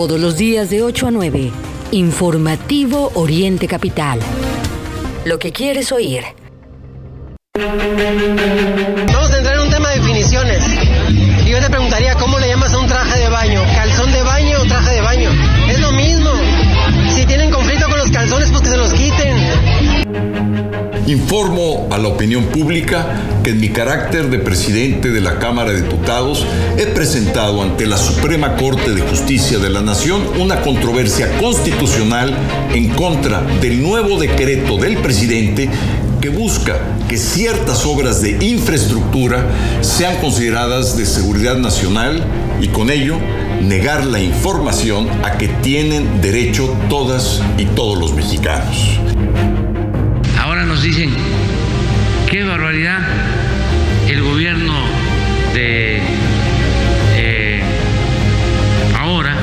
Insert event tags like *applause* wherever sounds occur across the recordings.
Todos los días de 8 a 9. Informativo Oriente Capital. Lo que quieres oír. Vamos a entrar en un tema de definiciones. Informo a la opinión pública que en mi carácter de presidente de la Cámara de Diputados he presentado ante la Suprema Corte de Justicia de la Nación una controversia constitucional en contra del nuevo decreto del presidente que busca que ciertas obras de infraestructura sean consideradas de seguridad nacional y con ello negar la información a que tienen derecho todas y todos los mexicanos. Nos dicen, qué barbaridad, el gobierno de eh, ahora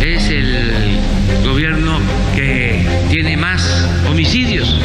es el gobierno que tiene más homicidios,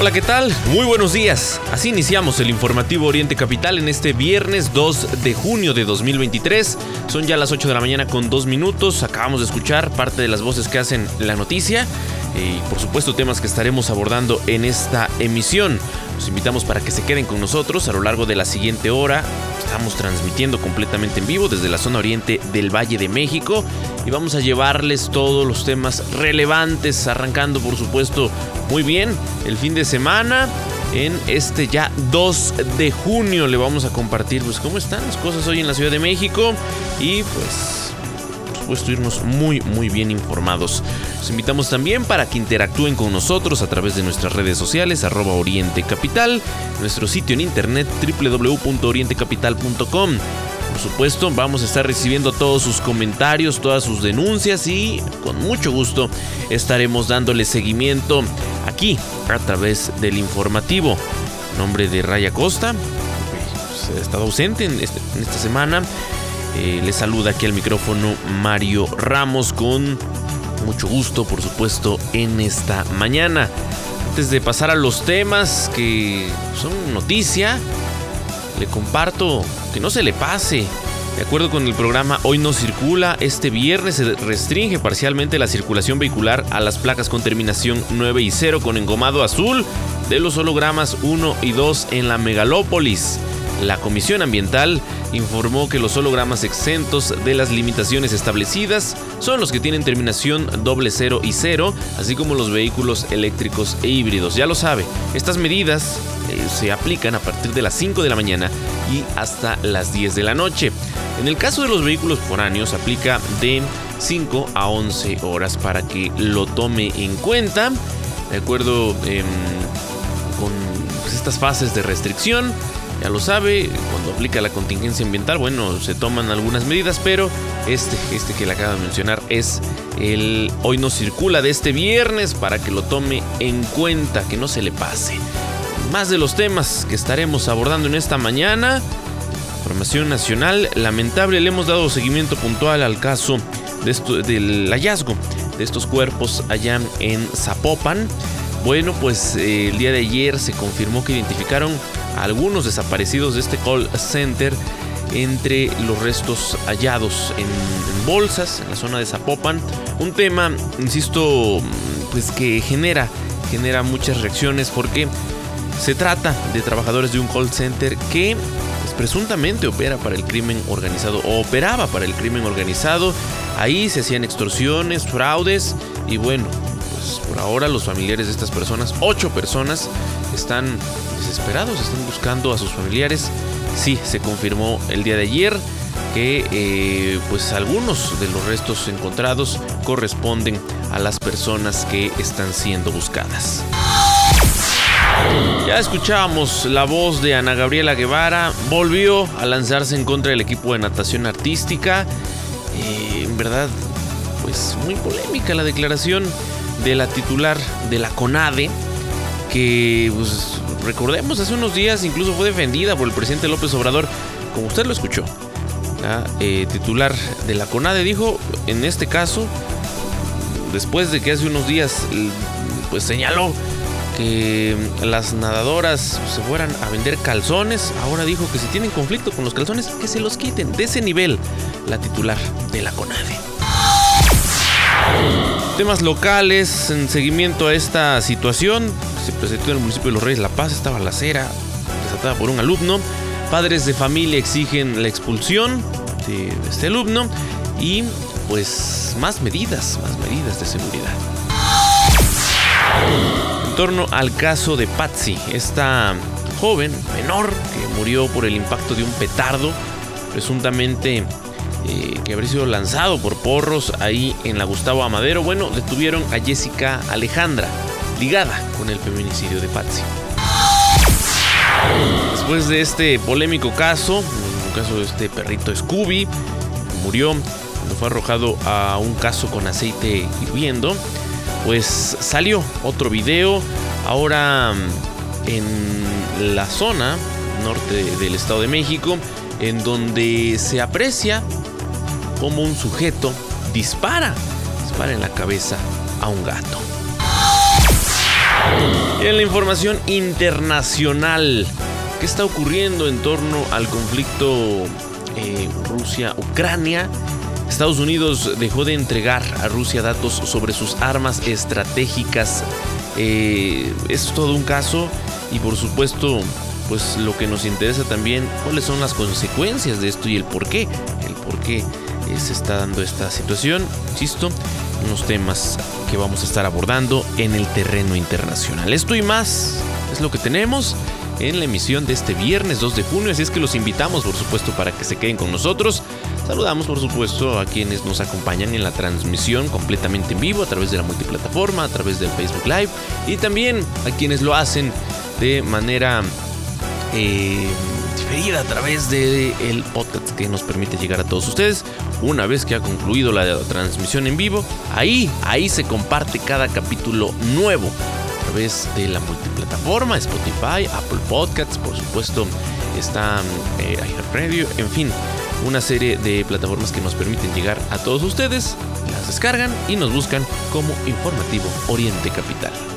Hola, ¿qué tal? Muy buenos días. Así iniciamos el informativo Oriente Capital en este viernes 2 de junio de 2023. Son ya las 8 de la mañana con 2 minutos. Acabamos de escuchar parte de las voces que hacen la noticia y por supuesto temas que estaremos abordando en esta emisión. Los invitamos para que se queden con nosotros a lo largo de la siguiente hora. Estamos transmitiendo completamente en vivo desde la zona oriente del Valle de México y vamos a llevarles todos los temas relevantes, arrancando por supuesto muy bien el fin de semana. En este ya 2 de junio le vamos a compartir pues cómo están las cosas hoy en la Ciudad de México y pues supuesto irnos muy muy bien informados. Los invitamos también para que interactúen con nosotros a través de nuestras redes sociales arroba Oriente Capital, nuestro sitio en internet www.orientecapital.com. Por supuesto, vamos a estar recibiendo todos sus comentarios, todas sus denuncias y con mucho gusto estaremos dándole seguimiento aquí a través del informativo. Nombre de Raya Costa, pues, ha estado ausente en, este- en esta semana. Eh, le saluda aquí al micrófono Mario Ramos con mucho gusto, por supuesto, en esta mañana. Antes de pasar a los temas que son noticia, le comparto que no se le pase. De acuerdo con el programa Hoy no circula, este viernes se restringe parcialmente la circulación vehicular a las placas con terminación 9 y 0 con engomado azul de los hologramas 1 y 2 en la megalópolis. La Comisión Ambiental informó que los hologramas exentos de las limitaciones establecidas son los que tienen terminación doble 0 y 0, así como los vehículos eléctricos e híbridos. Ya lo sabe, estas medidas eh, se aplican a partir de las 5 de la mañana y hasta las 10 de la noche. En el caso de los vehículos foráneos aplica de 5 a 11 horas para que lo tome en cuenta. De acuerdo em, con pues, estas fases de restricción, ya lo sabe, cuando aplica la contingencia ambiental, bueno, se toman algunas medidas, pero este, este que le acabo de mencionar es el hoy no circula de este viernes para que lo tome en cuenta, que no se le pase. Más de los temas que estaremos abordando en esta mañana. Información nacional, lamentable, le hemos dado seguimiento puntual al caso del hallazgo de estos cuerpos allá en Zapopan. Bueno, pues eh, el día de ayer se confirmó que identificaron a algunos desaparecidos de este call center entre los restos hallados en, bolsas en la zona de Zapopan. Un tema, insisto, pues que genera, genera muchas reacciones porque se trata de trabajadores de un call center que pues, presuntamente opera para el crimen organizado o operaba para el crimen organizado. Ahí se hacían extorsiones, fraudes y bueno, pues por ahora los familiares de estas personas, ocho personas, están desesperados, están buscando a sus familiares. Sí, se confirmó el día de ayer. que eh, pues algunos de los restos encontrados corresponden a las personas que están siendo buscadas. Ya escuchábamos la voz de Ana Gabriela Guevara, volvió a lanzarse en contra del equipo de natación artística. Eh, en verdad, pues muy polémica la declaración de la titular de la CONADE, que pues, recordemos hace unos días incluso fue defendida por el presidente López Obrador, como usted lo escuchó. Eh, titular de la CONADE dijo, en este caso, después de que hace unos días pues señaló que las nadadoras se fueran a vender calzones, ahora dijo que si tienen conflicto con los calzones, que se los quiten. De ese nivel, la titular de la CONADE. Temas locales en seguimiento a esta situación. Se presentó en el municipio de Los Reyes La Paz, estaba la cera desatada por un alumno. Padres de familia exigen la expulsión de este alumno y pues más medidas, más medidas de seguridad en torno al caso de Patsy, esta joven menor que murió por el impacto de un petardo, presuntamente eh, que habría sido lanzado por porros ahí en la Gustavo Amadero. Bueno, detuvieron a Jessica Alejandra, ligada con el feminicidio de Patsy. Después de este polémico caso, un caso de este perrito Scooby, murió cuando fue arrojado a un caso con aceite hirviendo pues salió otro video ahora mm, en la zona norte del Estado de México, en donde se aprecia como un sujeto dispara, dispara en la cabeza a un gato. En la información internacional, ¿qué está ocurriendo en torno al conflicto eh, Rusia-Ucrania? Estados Unidos dejó de entregar a Rusia datos sobre sus armas estratégicas. Eh, es todo un caso y por supuesto, pues lo que nos interesa también, cuáles son las consecuencias de esto y el por qué. El por qué eh, se está dando esta situación. Insisto, unos temas que vamos a estar abordando en el terreno internacional. Esto y más es lo que tenemos en la emisión de este viernes 2 de junio, así es que los invitamos por supuesto para que se queden con nosotros. Saludamos por supuesto a quienes nos acompañan en la transmisión completamente en vivo a través de la multiplataforma, a través del Facebook Live y también a quienes lo hacen de manera eh, diferida a través del el podcast que nos permite llegar a todos ustedes. Una vez que ha concluido la transmisión en vivo, ahí, ahí se comparte cada capítulo nuevo través de la multiplataforma, Spotify, Apple Podcasts, por supuesto está eh, Radio, en fin, una serie de plataformas que nos permiten llegar a todos ustedes, las descargan y nos buscan como informativo Oriente Capital.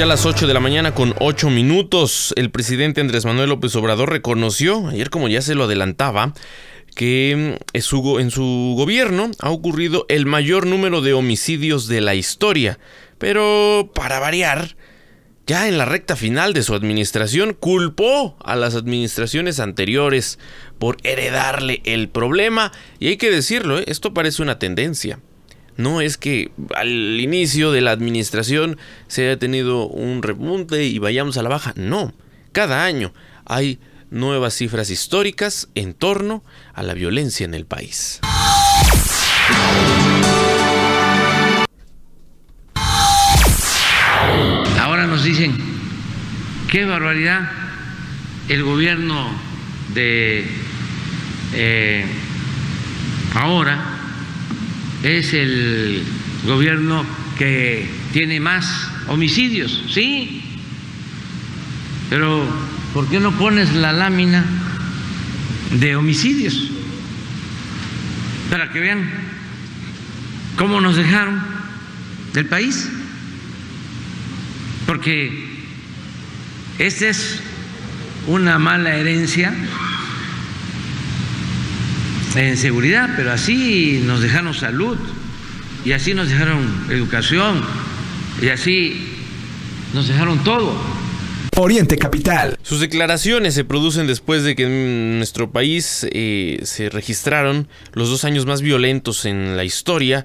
Ya las 8 de la mañana con 8 minutos. El presidente Andrés Manuel López Obrador reconoció, ayer como ya se lo adelantaba, que en su gobierno ha ocurrido el mayor número de homicidios de la historia. Pero, para variar, ya en la recta final de su administración culpó a las administraciones anteriores por heredarle el problema. Y hay que decirlo, ¿eh? esto parece una tendencia. No es que al inicio de la administración se haya tenido un repunte y vayamos a la baja. No, cada año hay nuevas cifras históricas en torno a la violencia en el país. Ahora nos dicen, qué barbaridad, el gobierno de eh, ahora es el gobierno que tiene más homicidios, sí, pero ¿por qué no pones la lámina de homicidios? Para que vean cómo nos dejaron del país. Porque esta es una mala herencia en seguridad, pero así nos dejaron salud y así nos dejaron educación y así nos dejaron todo. Oriente Capital. Sus declaraciones se producen después de que en nuestro país eh, se registraron los dos años más violentos en la historia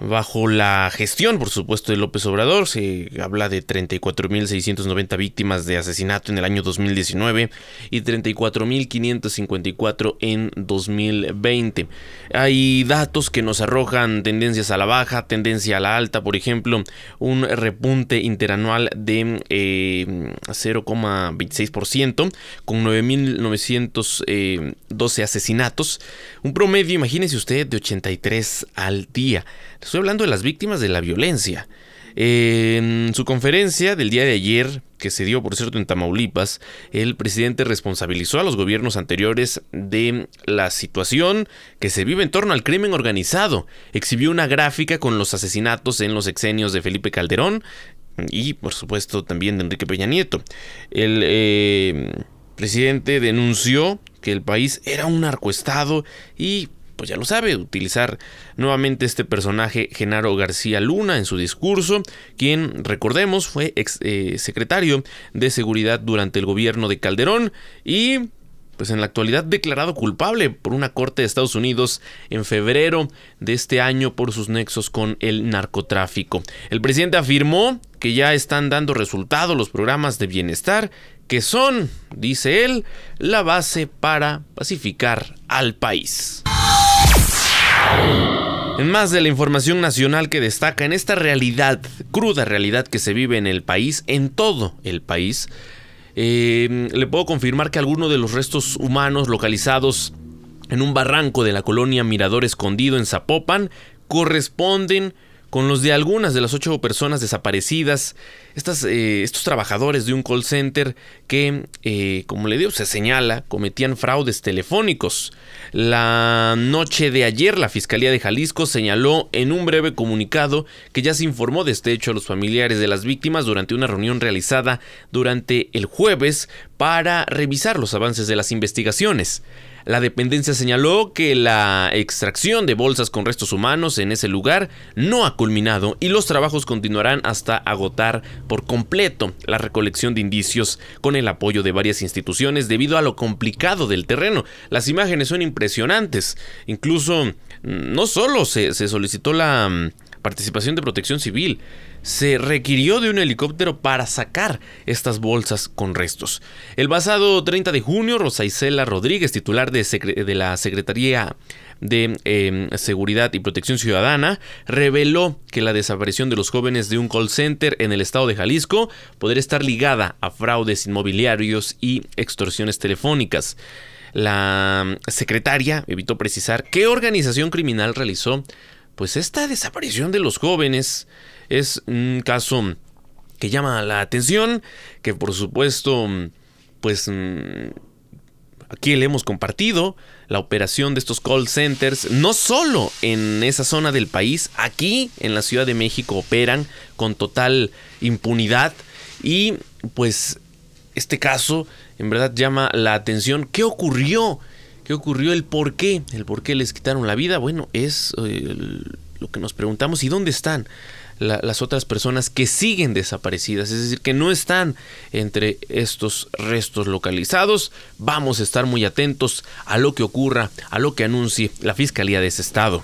bajo la gestión, por supuesto, de López Obrador. Se habla de 34.690 víctimas de asesinato en el año 2019 y 34.554 en 2020. Hay datos que nos arrojan tendencias a la baja, tendencia a la alta, por ejemplo, un repunte interanual de 0,26% eh, con 9.912 eh, asesinatos. Un promedio, imagínese usted, de 83 al día. Estoy hablando de las víctimas de la violencia. En su conferencia del día de ayer, que se dio por cierto en Tamaulipas, el presidente responsabilizó a los gobiernos anteriores de la situación que se vive en torno al crimen organizado. Exhibió una gráfica con los asesinatos en los exenios de Felipe Calderón y por supuesto también de Enrique Peña Nieto. El eh, presidente denunció que el país era un narcoestado y pues ya lo sabe, utilizar nuevamente este personaje Genaro García Luna en su discurso, quien, recordemos, fue ex eh, secretario de Seguridad durante el gobierno de Calderón y pues en la actualidad declarado culpable por una corte de Estados Unidos en febrero de este año por sus nexos con el narcotráfico. El presidente afirmó que ya están dando resultados los programas de bienestar que son, dice él, la base para pacificar al país. En más de la información nacional que destaca en esta realidad, cruda realidad que se vive en el país, en todo el país, eh, le puedo confirmar que algunos de los restos humanos localizados en un barranco de la colonia Mirador Escondido en Zapopan corresponden con los de algunas de las ocho personas desaparecidas, estas, eh, estos trabajadores de un call center que, eh, como le digo, se señala, cometían fraudes telefónicos. La noche de ayer, la Fiscalía de Jalisco señaló en un breve comunicado que ya se informó de este hecho a los familiares de las víctimas durante una reunión realizada durante el jueves para revisar los avances de las investigaciones. La dependencia señaló que la extracción de bolsas con restos humanos en ese lugar no ha culminado y los trabajos continuarán hasta agotar por completo la recolección de indicios con el apoyo de varias instituciones debido a lo complicado del terreno. Las imágenes son impresionantes. Incluso mm, no solo se, se solicitó la mm, participación de protección civil, se requirió de un helicóptero para sacar estas bolsas con restos. El pasado 30 de junio, Rosa Isela Rodríguez, titular de, la Secretaría de em, Seguridad y Protección Ciudadana, reveló que la desaparición de los jóvenes de un call center en el estado de Jalisco podría estar ligada a fraudes inmobiliarios y extorsiones telefónicas. La secretaria evitó precisar qué organización criminal realizó pues esta desaparición de los jóvenes es un caso que llama la atención, que por supuesto, pues mm, aquí le hemos compartido la operación de estos call centers, no solo en esa zona del país, aquí en la Ciudad de México operan con total impunidad y pues este caso en verdad llama la atención. ¿Qué ocurrió? ¿Qué ocurrió? ¿El por qué? ¿El por qué les quitaron la vida? Bueno, es eh, lo que nos preguntamos. ¿Y dónde están? las otras personas que siguen desaparecidas, es decir, que no están entre estos restos localizados. Vamos a estar muy atentos a lo que ocurra, a lo que anuncie la Fiscalía de ese estado.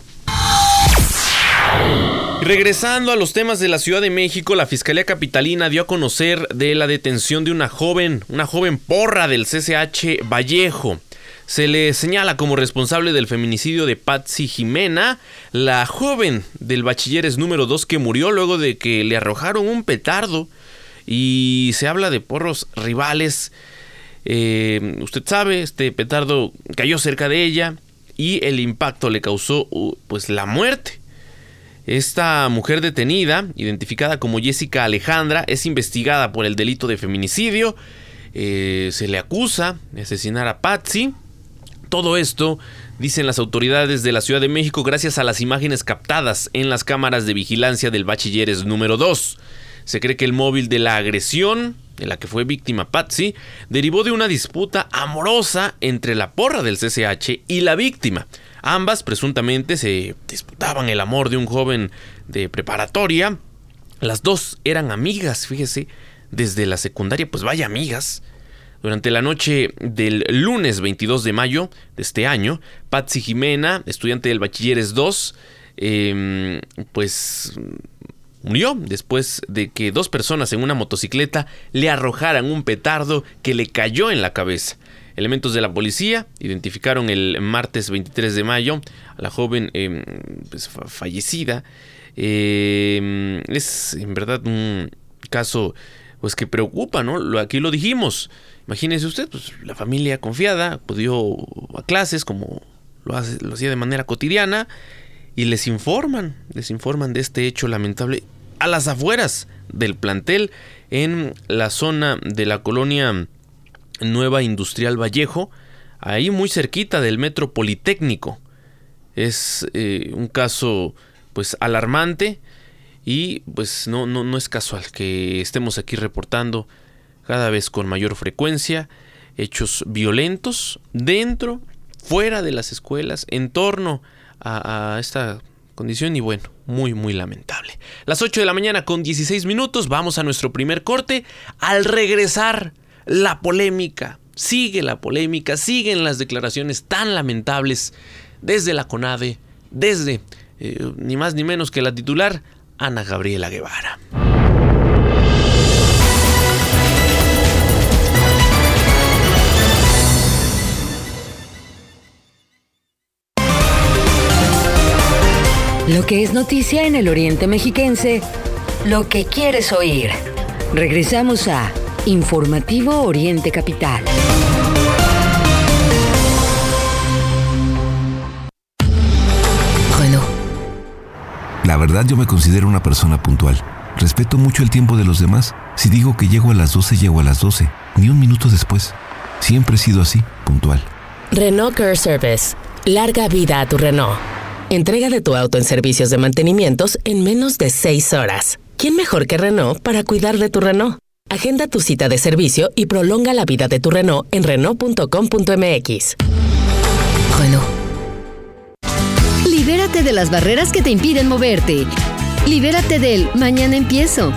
regresando a los temas de la Ciudad de México, la Fiscalía Capitalina dio a conocer de la detención de una joven, una joven porra del CCH Vallejo. Se le señala como responsable del feminicidio de Patsy Jimena, la joven del bachilleres número 2 que murió luego de que le arrojaron un petardo. Y se habla de porros rivales. Eh, usted sabe, este petardo cayó cerca de ella y el impacto le causó pues la muerte. Esta mujer detenida, identificada como Jessica Alejandra, es investigada por el delito de feminicidio. Eh, se le acusa de asesinar a Patsy todo esto, dicen las autoridades de la Ciudad de México, gracias a las imágenes captadas en las cámaras de vigilancia del bachilleres número 2. Se cree que el móvil de la agresión, de la que fue víctima Patsy, derivó de una disputa amorosa entre la porra del CCH y la víctima. Ambas presuntamente se disputaban el amor de un joven de preparatoria. Las dos eran amigas, fíjese, desde la secundaria, pues vaya amigas. Durante la noche del lunes 22 de mayo de este año, Patsy Jimena, estudiante del Bachilleres 2, em, pues murió después de que dos personas en una motocicleta le arrojaran un petardo que le cayó en la cabeza. Elementos de la policía identificaron el martes 23 de mayo a la joven em, pues, fallecida. Em, es en verdad un caso pues que preocupa, ¿no? Aquí lo dijimos. Imagínese usted, pues la familia confiada acudió a clases como lo, hace, lo hacía de manera cotidiana y les informan, les informan de este hecho lamentable a las afueras del plantel en la zona de la colonia Nueva Industrial Vallejo, ahí muy cerquita del Metro Politécnico. Es eh, un caso pues alarmante y pues no, no, no es casual que estemos aquí reportando cada vez con mayor frecuencia hechos violentos dentro, fuera de las escuelas, en torno a, esta condición y bueno, muy muy lamentable. Las 8 de la mañana con 16 minutos, vamos a nuestro primer corte. Al regresar, la polémica, sigue la polémica, siguen las declaraciones tan lamentables desde la CONADE, desde eh, ni más ni menos que la titular Ana Gabriela Guevara. Lo que es noticia en el Oriente Mexiquense, lo que quieres oír. Regresamos a Informativo Oriente Capital. Bueno. La verdad yo me considero una persona puntual. Respeto mucho el tiempo de los demás. Si digo que llego a las 12, llego a las 12. Ni un minuto después. Siempre he sido así, puntual. Renault Care Service. Larga vida a tu Renault. Entrega de tu auto en servicios de mantenimientos en menos de 6 horas. ¿Quién mejor que Renault para cuidar de tu Renault? Agenda tu cita de servicio y prolonga la vida de tu Renault en Renault.com.mx. Renault. Libérate de las barreras que te impiden moverte. Libérate del mañana empiezo.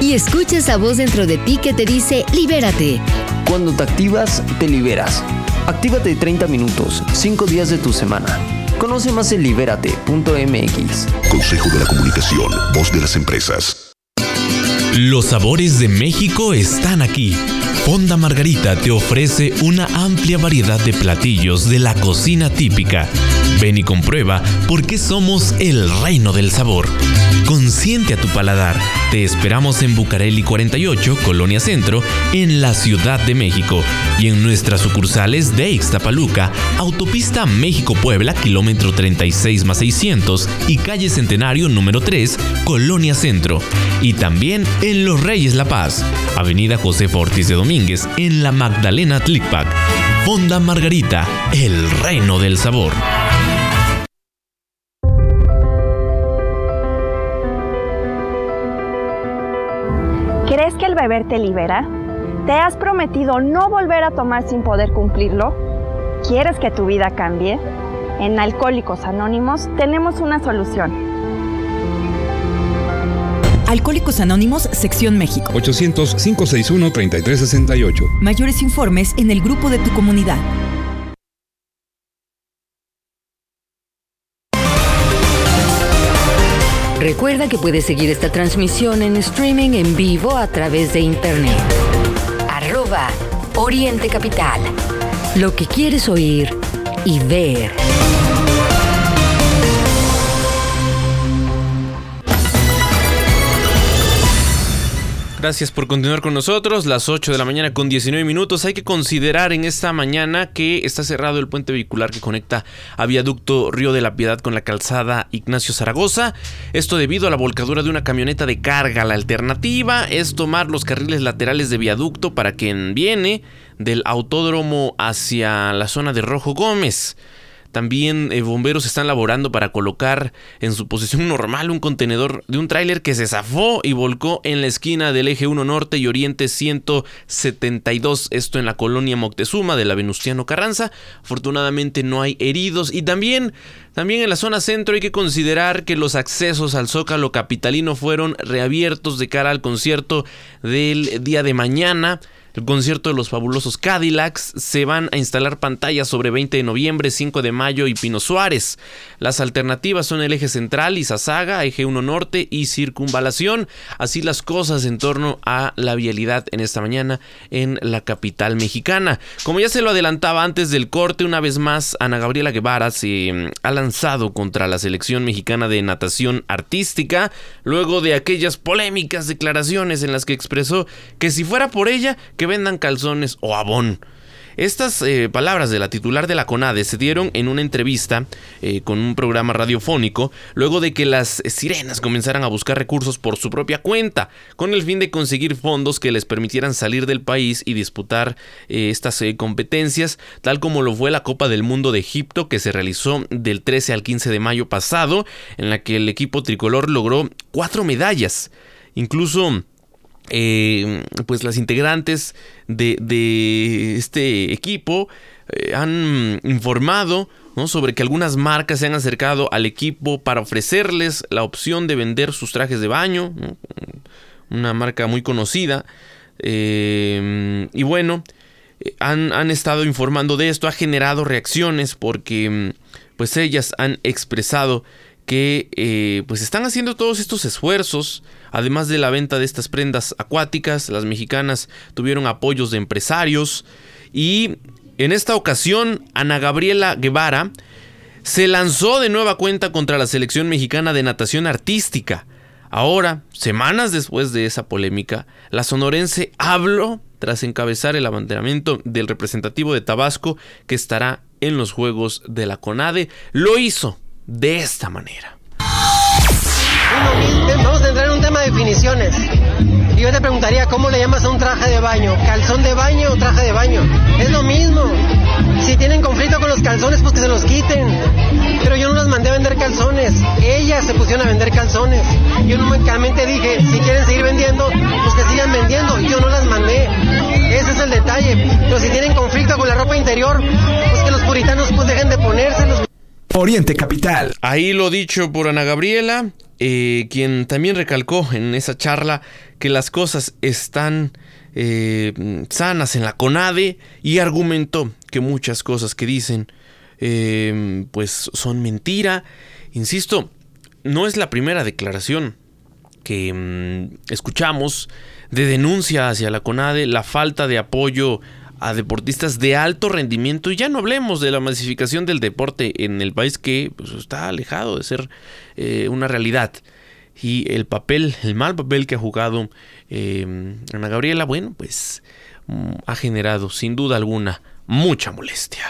Y escucha esa voz dentro de ti que te dice libérate. Cuando te activas, te liberas. Actívate 30 minutos, 5 días de tu semana. Conoce más en libérate.mx. Consejo de la Comunicación, voz de las empresas. Los sabores de México están aquí. Fonda Margarita te ofrece una amplia variedad de platillos de la cocina típica. Ven y comprueba por qué somos el reino del sabor. Consiente a tu paladar. Te esperamos en Bucareli 48, Colonia Centro, en la Ciudad de México. Y en nuestras sucursales de Ixtapaluca, Autopista México-Puebla, kilómetro 36 más 600 y calle Centenario número 3, Colonia Centro. Y también en Los Reyes La Paz, Avenida José Ortiz de Domínguez, en la Magdalena Tlicpac. Fonda Margarita, el reino del sabor. ¿Crees que el beber te libera? ¿Te has prometido no volver a tomar sin poder cumplirlo? ¿Quieres que tu vida cambie? En Alcohólicos Anónimos tenemos una solución. Alcohólicos Anónimos, Sección México. 800-561-3368. Mayores informes en el grupo de tu comunidad. Recuerda que puedes seguir esta transmisión en streaming en vivo a través de internet. Arroba Oriente Capital. Lo que quieres oír y ver. Gracias por continuar con nosotros. Las 8 de la mañana con 19 minutos. Hay que considerar en esta mañana que está cerrado el puente vehicular que conecta a Viaducto Río de la Piedad con la calzada Ignacio Zaragoza. Esto debido a la volcadura de una camioneta de carga. La alternativa es tomar los carriles laterales de viaducto para quien viene del autódromo hacia la zona de Rojo Gómez. También eh, bomberos están laborando para colocar en su posición *laughs* normal un contenedor de un tráiler que se zafó y volcó en la esquina del eje 1 norte y oriente 172, esto en la colonia Moctezuma de la Venustiano Carranza. Afortunadamente no hay heridos y también también en la zona centro hay que considerar que los accesos al Zócalo capitalino fueron reabiertos de cara al concierto del día de mañana el concierto de los fabulosos Cadillacs. Se van a instalar pantallas sobre 20 de noviembre, 5 de mayo y Pino Suárez. Las alternativas son el eje central, Izazaga, eje 1 norte y circunvalación. Así las cosas en torno a la vialidad en esta mañana en la capital mexicana. Como ya se lo adelantaba antes del corte, una vez más Ana Gabriela Guevara se mm, ha lanzado contra la selección mexicana de natación artística luego de aquellas polémicas declaraciones en las que expresó que si fuera por ella, que vendan calzones o abón. Estas eh, palabras de la titular de la CONADE se dieron en una entrevista eh, con un programa radiofónico luego de que las sirenas comenzaran a buscar recursos por su propia cuenta, con el fin de conseguir fondos que les permitieran salir del país y disputar eh, estas competencias, tal como lo fue la Copa del Mundo de Egipto que se realizó del 13 al 15 de mayo pasado, en la que el equipo tricolor logró cuatro medallas. Incluso eh, pues las integrantes de, este equipo eh, han informado sobre que algunas marcas se han acercado al equipo para ofrecerles la opción de vender sus trajes de baño, una marca muy conocida. Eh, y bueno, han, han, estado informando de esto, ha generado reacciones porque pues ellas han expresado que eh, pues están haciendo todos estos esfuerzos, además de la venta de estas prendas acuáticas, las mexicanas tuvieron apoyos de empresarios y en esta ocasión Ana Gabriela Guevara se lanzó de nueva cuenta contra la selección mexicana de natación artística. Ahora, semanas después de esa polémica, la sonorense habló tras encabezar el abanderamiento del representativo de Tabasco que estará en los Juegos de la CONADE. Lo hizo de esta manera. Vamos a entrar en un tema de definiciones. Yo te preguntaría, ¿cómo le llamas a un traje de baño? ¿Calzón de baño o traje de baño? Es lo mismo. Si tienen conflicto con los calzones, pues que se los quiten. Pero yo no las mandé a vender calzones. Ellas se pusieron a vender calzones. Yo únicamente dije, si quieren seguir vendiendo, pues que sigan vendiendo. Yo no las mandé. Ese es el detalle. Pero si tienen conflicto con la ropa interior, pues que los puritanos pues dejen de ponérselos. Oriente Capital. Ahí lo dicho por Ana Gabriela, eh, quien también recalcó en esa charla que las cosas están eh, sanas en la CONADE y argumentó que muchas cosas que dicen eh, pues son mentira. Insisto, no es la primera declaración que mm, escuchamos de denuncia hacia la CONADE, la falta de apoyo a deportistas de alto rendimiento y ya no hablemos de la masificación del deporte en el país que pues, está alejado de ser eh, una realidad y el papel, el mal papel que ha jugado eh, Ana Gabriela, bueno, pues mm, ha generado sin duda alguna mucha molestia.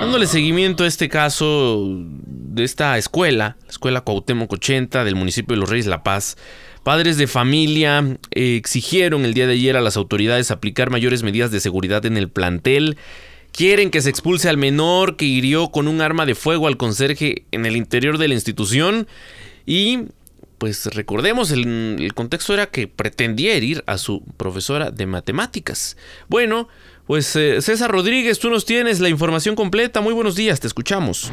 Dándole seguimiento a este caso de esta escuela, la escuela Cuauhtémoc 80 del municipio de Los Reyes La Paz, Padres de familia eh, exigieron el día de ayer a las autoridades aplicar mayores medidas de seguridad en el plantel. Quieren que se expulse al menor que hirió con un arma de fuego al conserje en el interior de la institución. Y pues recordemos, el, contexto era que pretendía herir a su profesora de matemáticas. Bueno, pues eh, César Rodríguez, tú nos tienes la información completa. Muy buenos días, te escuchamos.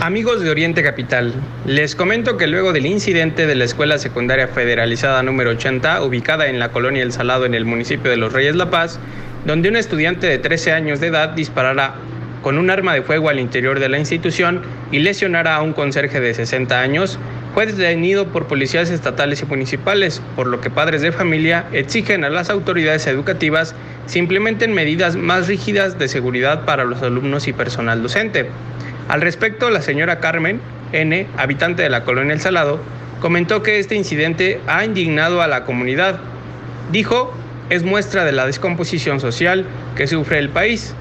Amigos de Oriente Capital, les comento que luego del incidente de la Escuela Secundaria Federalizada número 80, ubicada en la colonia El Salado en el municipio de Los Reyes La Paz, donde un estudiante de 13 años de edad disparara con un arma de fuego al interior de la institución y lesionara a un conserje de 60 años, fue detenido por policías estatales y municipales, por lo que padres de familia exigen a las autoridades educativas se implementen medidas más rígidas de seguridad para los alumnos y personal docente. Al respecto, la señora Carmen N., habitante de la colonia El Salado, comentó que este incidente ha indignado a la comunidad. Dijo, es muestra de la descomposición social que sufre el país.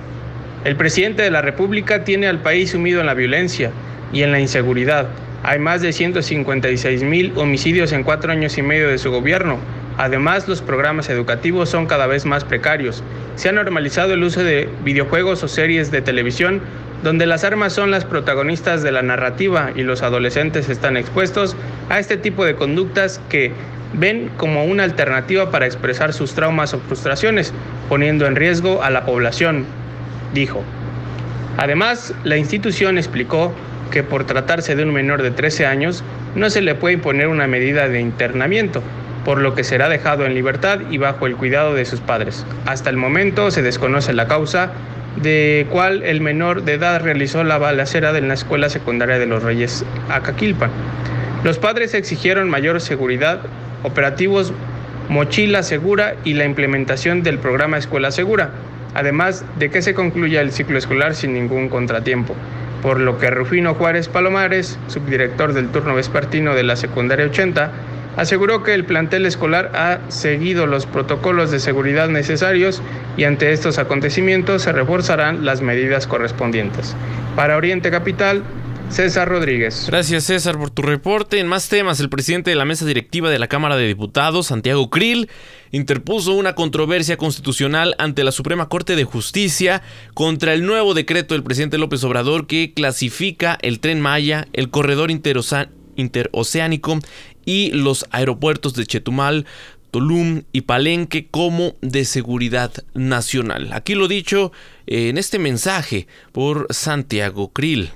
El presidente de la República tiene al país sumido en la violencia y en la inseguridad. Hay más de 156 mil homicidios en cuatro años y medio de su gobierno. Además, los programas educativos son cada vez más precarios. Se ha normalizado el uso de videojuegos o series de televisión donde las armas son las protagonistas de la narrativa y los adolescentes están expuestos a este tipo de conductas que ven como una alternativa para expresar sus traumas o frustraciones, poniendo en riesgo a la población, dijo. Además, la institución explicó que por tratarse de un menor de 13 años, no se le puede imponer una medida de internamiento, por lo que será dejado en libertad y bajo el cuidado de sus padres. Hasta el momento se desconoce la causa de cuál el menor de edad realizó la balacera en la escuela secundaria de los Reyes Acaquilpan. Los padres exigieron mayor seguridad, operativos mochila segura y la implementación del programa Escuela Segura, además de que se concluya el ciclo escolar sin ningún contratiempo por lo que Rufino Juárez Palomares, subdirector del turno vespertino de la secundaria 80, aseguró que el plantel escolar ha seguido los protocolos de seguridad necesarios y ante estos acontecimientos se reforzarán las medidas correspondientes. Para Oriente Capital, César Rodríguez. Gracias César por tu reporte. En más temas, el presidente de la mesa directiva de la Cámara de Diputados, Santiago Krill, interpuso una controversia constitucional ante la Suprema Corte de Justicia contra el nuevo decreto del presidente López Obrador que clasifica el tren Maya, el corredor interoceánico y los aeropuertos de Chetumal, Tulum y Palenque como de seguridad nacional. Aquí lo dicho en este mensaje por Santiago Krill.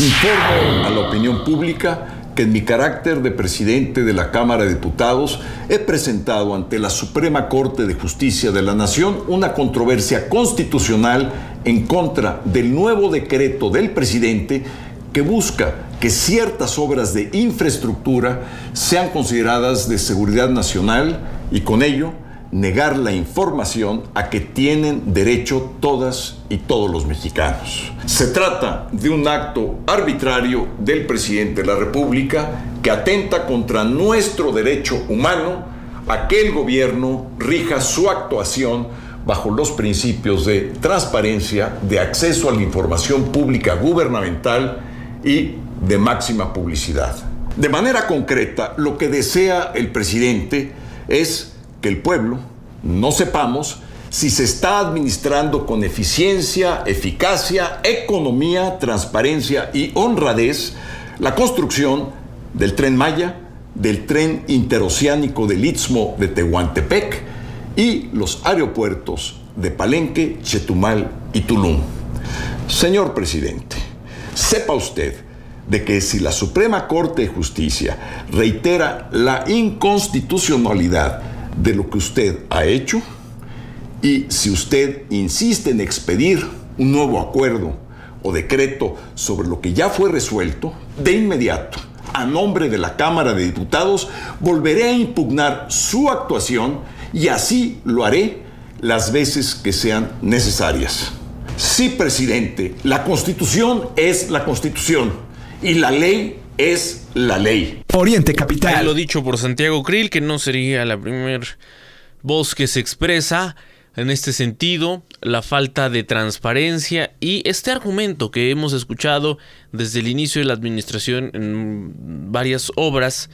Informo a la opinión pública que en mi carácter de presidente de la Cámara de Diputados he presentado ante la Suprema Corte de Justicia de la Nación una controversia constitucional en contra del nuevo decreto del presidente que busca que ciertas obras de infraestructura sean consideradas de seguridad nacional y con ello negar la información a que tienen derecho todas y todos los mexicanos. Se trata de un acto arbitrario del presidente de la República que atenta contra nuestro derecho humano a que el gobierno rija su actuación bajo los principios de transparencia, de acceso a la información pública gubernamental y de máxima publicidad. De manera concreta, lo que desea el presidente es que el pueblo no sepamos si se está administrando con eficiencia, eficacia, economía, transparencia y honradez la construcción del tren Maya, del tren interoceánico del Istmo de Tehuantepec y los aeropuertos de Palenque, Chetumal y Tulum. Señor presidente, sepa usted de que si la Suprema Corte de Justicia reitera la inconstitucionalidad de lo que usted ha hecho y si usted insiste en expedir un nuevo acuerdo o decreto sobre lo que ya fue resuelto, de inmediato, a nombre de la Cámara de Diputados, volveré a impugnar su actuación y así lo haré las veces que sean necesarias. Sí, presidente, la constitución es la constitución y la ley es la ley. Oriente Capital. lo dicho por Santiago Krill, que no sería la primera voz que se expresa en este sentido, la falta de transparencia y este argumento que hemos escuchado desde el inicio de la administración en varias obras,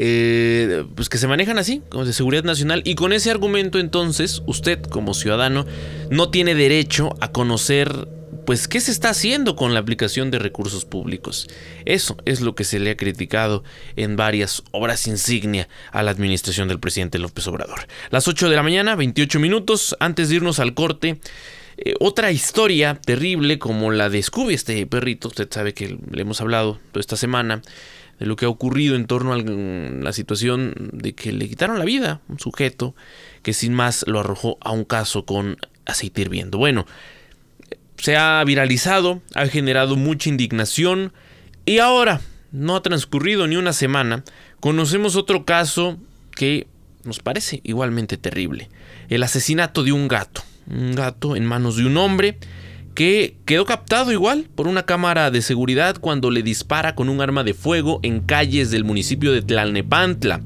eh, pues que se manejan así, como de seguridad nacional, y con ese argumento entonces usted como ciudadano no tiene derecho a conocer pues qué se está haciendo con la aplicación de recursos públicos. Eso es lo que se le ha criticado en varias obras insignia a la administración del presidente López Obrador. Las 8 de la mañana, 28 minutos, antes de irnos al corte. Eh, otra historia terrible como la de Scooby, este perrito, usted sabe que le hemos hablado toda esta semana de lo que ha ocurrido en torno a la situación de que le quitaron la vida un sujeto que sin más lo arrojó a un caso con aceite hirviendo. Bueno, se ha viralizado, ha generado mucha indignación y ahora, no ha transcurrido ni una semana, conocemos otro caso que nos parece igualmente terrible. El asesinato de un gato. Un gato en manos de un hombre que quedó captado igual por una cámara de seguridad cuando le dispara con un arma de fuego en calles del municipio de Tlalnepantla.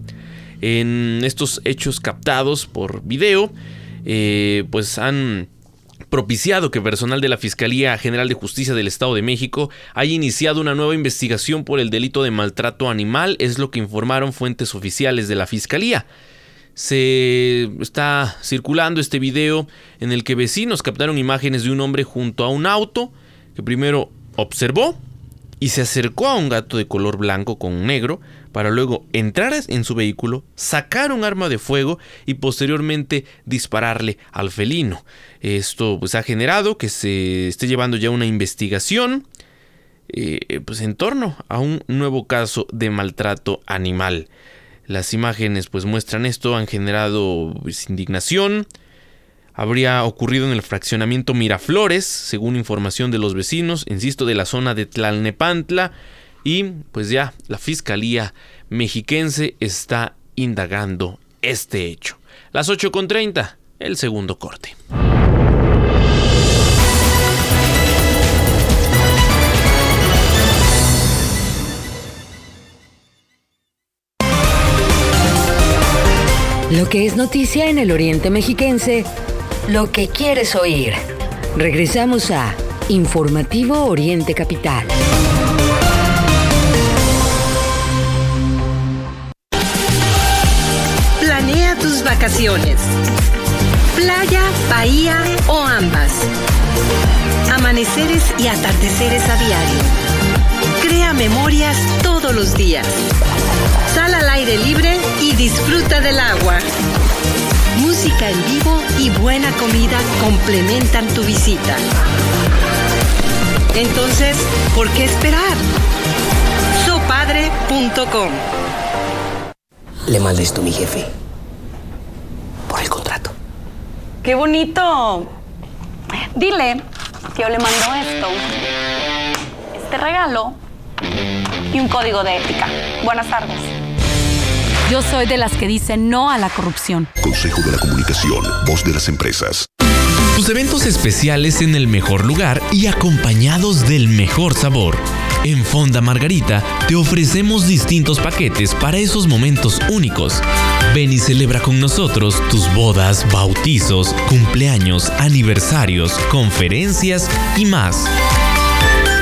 En estos hechos captados por video, eh, pues han propiciado que personal de la Fiscalía General de Justicia del Estado de México haya iniciado una nueva investigación por el delito de maltrato animal, es lo que informaron fuentes oficiales de la Fiscalía. Se está circulando este video en el que vecinos captaron imágenes de un hombre junto a un auto que primero observó y se acercó a un gato de color blanco con negro para luego entrar en su vehículo, sacar un arma de fuego y posteriormente dispararle al felino. Esto pues ha generado que se esté llevando ya una investigación eh, pues en torno a un nuevo caso de maltrato animal. Las imágenes pues muestran esto, han generado pues, indignación, habría ocurrido en el fraccionamiento Miraflores, según información de los vecinos, insisto, de la zona de Tlalnepantla, y pues ya la Fiscalía mexiquense está indagando este hecho. Las 8.30, el segundo corte. Lo que es noticia en el Oriente Mexiquense lo que quieres oír. Regresamos a Informativo Oriente Capital. Planea tus vacaciones. Playa, bahía o ambas. Amaneceres y atardeceres a diario. Memorias todos los días. Sal al aire libre y disfruta del agua música en vivo y buena comida complementan tu visita. Entonces, ¿por qué esperar? Sopadre.com Le mandé esto a mi jefe. Por el contrato. ¡Qué bonito! Dile que yo le mando esto, este regalo y un código de ética. Buenas tardes. Yo soy de las que dicen no a la corrupción. Consejo de la Comunicación, voz de las empresas. Tus eventos especiales en el mejor lugar y acompañados del mejor sabor. En Fonda Margarita te ofrecemos distintos paquetes para esos momentos únicos. Ven y celebra con nosotros tus bodas, bautizos, cumpleaños, aniversarios, conferencias y más.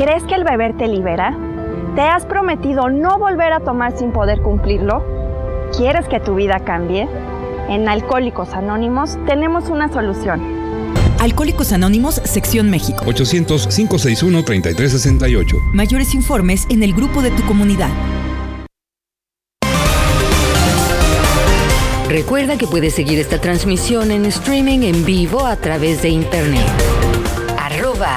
¿Crees que el beber te libera? ¿Te has prometido no volver a tomar sin poder cumplirlo? ¿Quieres que tu vida cambie? En Alcohólicos Anónimos tenemos una solución. Alcohólicos Anónimos, Sección México. 800-561-3368. Mayores informes en el grupo de tu comunidad. Recuerda que puedes seguir esta transmisión en streaming en vivo a través de internet. Arroba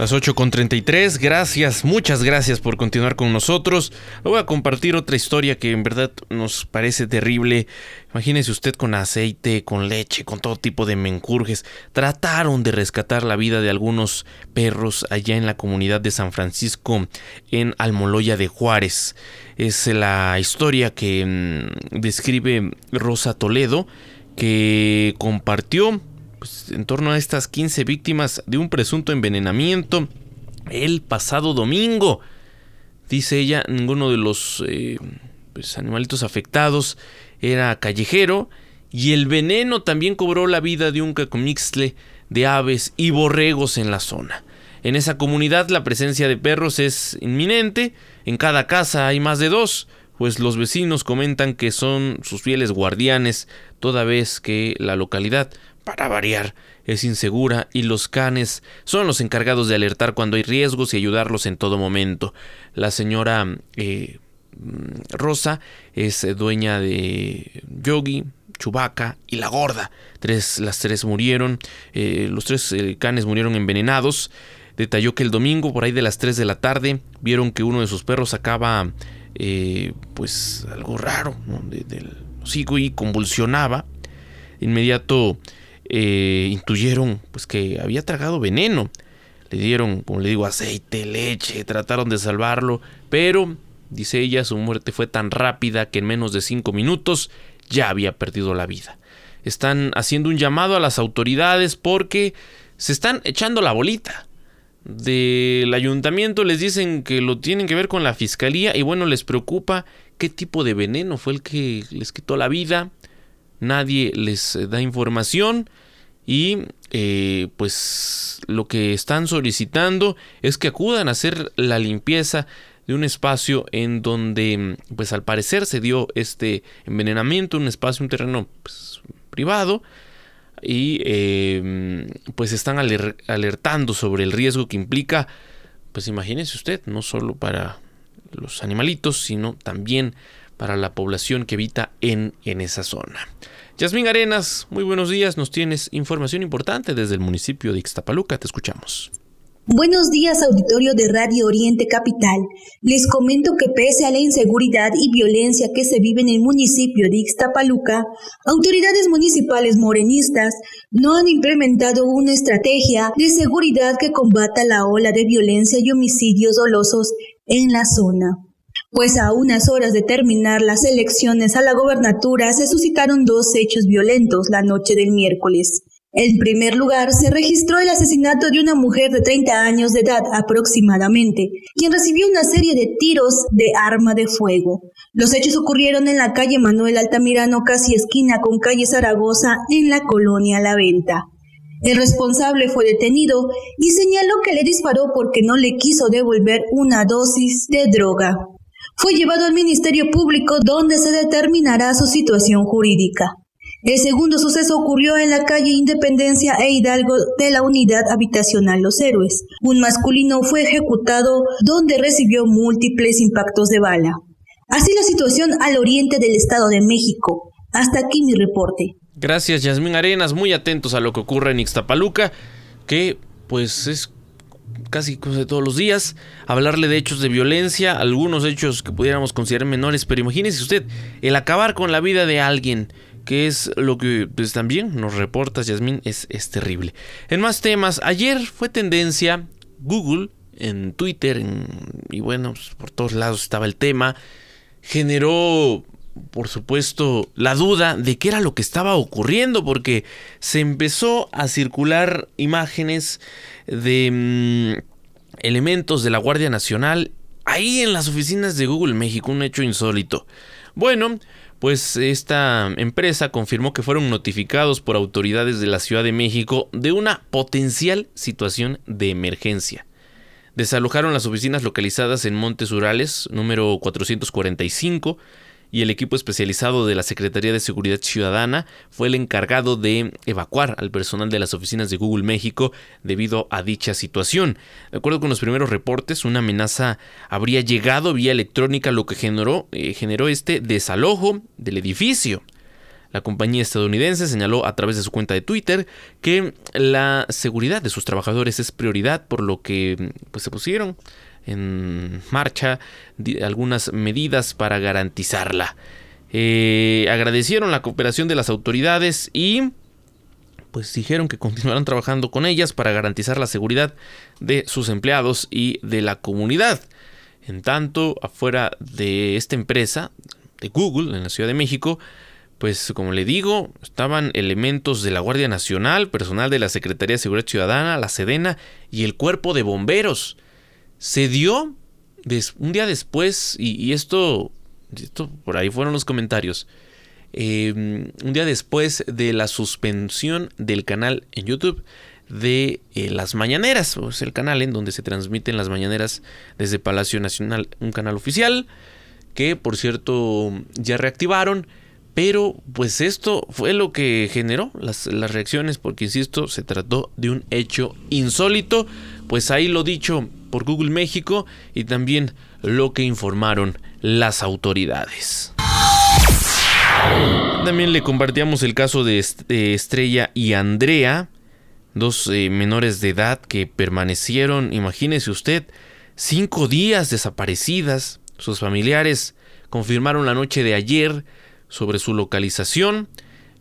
Las 8.33, gracias, muchas gracias por continuar con nosotros. voy a compartir otra historia que en verdad nos parece terrible. Imagínese usted con aceite, con leche, con todo tipo de mencurjes. Trataron de rescatar la vida de algunos perros allá en la comunidad de San Francisco, en Almoloya de Juárez. Es la historia que mm, describe Rosa Toledo, que compartió pues, en torno a estas 15 víctimas de un presunto envenenamiento el pasado domingo. Dice ella, ninguno de los eh, pues, animalitos afectados era callejero y el veneno también cobró la vida de un cacomixtle de aves y borregos en la zona. En esa comunidad la presencia de perros es inminente, en cada casa hay más de dos, pues los vecinos comentan que son sus fieles guardianes, toda vez que la localidad para variar, es insegura y los canes son los encargados de alertar cuando hay riesgos y ayudarlos en todo momento. La señora eh, Rosa es dueña de Yogi, Chubaca y la gorda. Tres, las tres murieron, eh, los tres eh, canes murieron envenenados. Detalló que el domingo, por ahí de las 3 de la tarde, vieron que uno de sus perros sacaba eh, pues algo raro del hocico y convulsionaba. Inmediato eh, intuyeron pues que había tragado veneno. Le dieron, como le digo, aceite, leche, trataron de salvarlo, pero, dice ella, su muerte fue tan rápida que en menos de 5 minutos ya había perdido la vida. Están haciendo un llamado a las autoridades porque se están echando la bolita. Del ayuntamiento les dicen que lo tienen que ver con la fiscalía y bueno, les preocupa qué tipo de veneno fue el que les quitó la vida. Nadie les da información y eh, pues lo que están solicitando es que acudan a hacer la limpieza de un espacio en donde pues al parecer se dio este envenenamiento, un espacio, un terreno pues, privado y eh, pues están alertando sobre el riesgo que implica, pues imagínese usted, no solo para los animalitos, sino también para la población que habita en, en esa zona. Yasmín Arenas, muy buenos días, nos tienes información importante desde el municipio de Ixtapaluca, te escuchamos. Buenos días, auditorio de Radio Oriente Capital. Les comento que pese a la inseguridad y violencia que se vive en el municipio de Ixtapaluca, autoridades municipales morenistas no han implementado una estrategia de seguridad que combata la ola de violencia y homicidios dolosos en la zona. Pues a unas horas de terminar las elecciones a la gobernatura se suscitaron dos hechos violentos la noche del miércoles. En primer lugar, se registró el asesinato de una mujer de 30 años de edad aproximadamente, quien recibió una serie de tiros de arma de fuego. Los hechos ocurrieron en la calle Manuel Altamirano, casi esquina con calle Zaragoza, en la colonia La Venta. El responsable fue detenido y señaló que le disparó porque no le quiso devolver una dosis de droga. Fue llevado al Ministerio Público donde se determinará su situación jurídica. El segundo suceso ocurrió en la calle Independencia e Hidalgo de la unidad habitacional Los Héroes. Un masculino fue ejecutado donde recibió múltiples impactos de bala. Así la situación al oriente del Estado de México. Hasta aquí mi reporte. Gracias Yasmín Arenas, muy atentos a lo que ocurre en Ixtapaluca, que pues es casi todos los días, hablarle de hechos de violencia, algunos hechos que pudiéramos considerar menores, pero imagínese usted, el acabar con la vida de alguien, que es lo que pues, también nos reportas, Yasmín, es, es terrible. En más temas, ayer fue tendencia Google en Twitter y bueno, pues, por todos lados estaba el tema, generó por supuesto, la duda de qué era lo que estaba ocurriendo, porque se empezó a circular imágenes de mm, elementos de la Guardia Nacional ahí en las oficinas de Google México, un hecho insólito. Bueno, pues esta empresa confirmó que fueron notificados por autoridades de la Ciudad de México de una potencial situación de emergencia. Desalojaron las oficinas localizadas en Montes Urales, número 445, y el equipo especializado de la Secretaría de Seguridad Ciudadana fue el encargado de evacuar al personal de las oficinas de Google México debido a dicha situación. De acuerdo con los primeros reportes, una amenaza habría llegado vía electrónica, lo que generó, eh, este desalojo del edificio. La compañía estadounidense señaló a través de su cuenta de Twitter que la seguridad de sus trabajadores es prioridad, por lo que pues, se pusieron en marcha algunas medidas para garantizarla. Eh, agradecieron la cooperación de las autoridades y pues dijeron que continuarán trabajando con ellas para garantizar la seguridad de sus empleados y de la comunidad. En tanto, afuera de esta empresa, de Google, en la Ciudad de México, pues como le digo, estaban elementos de la Guardia Nacional, personal de la Secretaría de Seguridad Ciudadana, la Sedena y el Cuerpo de Bomberos se dio un día después, y, esto, por ahí fueron los comentarios, em, un día después de la suspensión del canal en YouTube de eh, las mañaneras, es el canal en donde se transmiten las mañaneras desde Palacio Nacional, un canal oficial que por cierto ya reactivaron, pero pues esto fue lo que generó las, las reacciones porque insisto, se trató de un hecho insólito, pues ahí lo dicho, por Google México y también lo que informaron las autoridades. También le compartíamos el caso de Estrella y Andrea, dos eh, menores de edad que permanecieron, imagínese usted, cinco días desaparecidas. Sus familiares confirmaron la noche de ayer sobre su localización.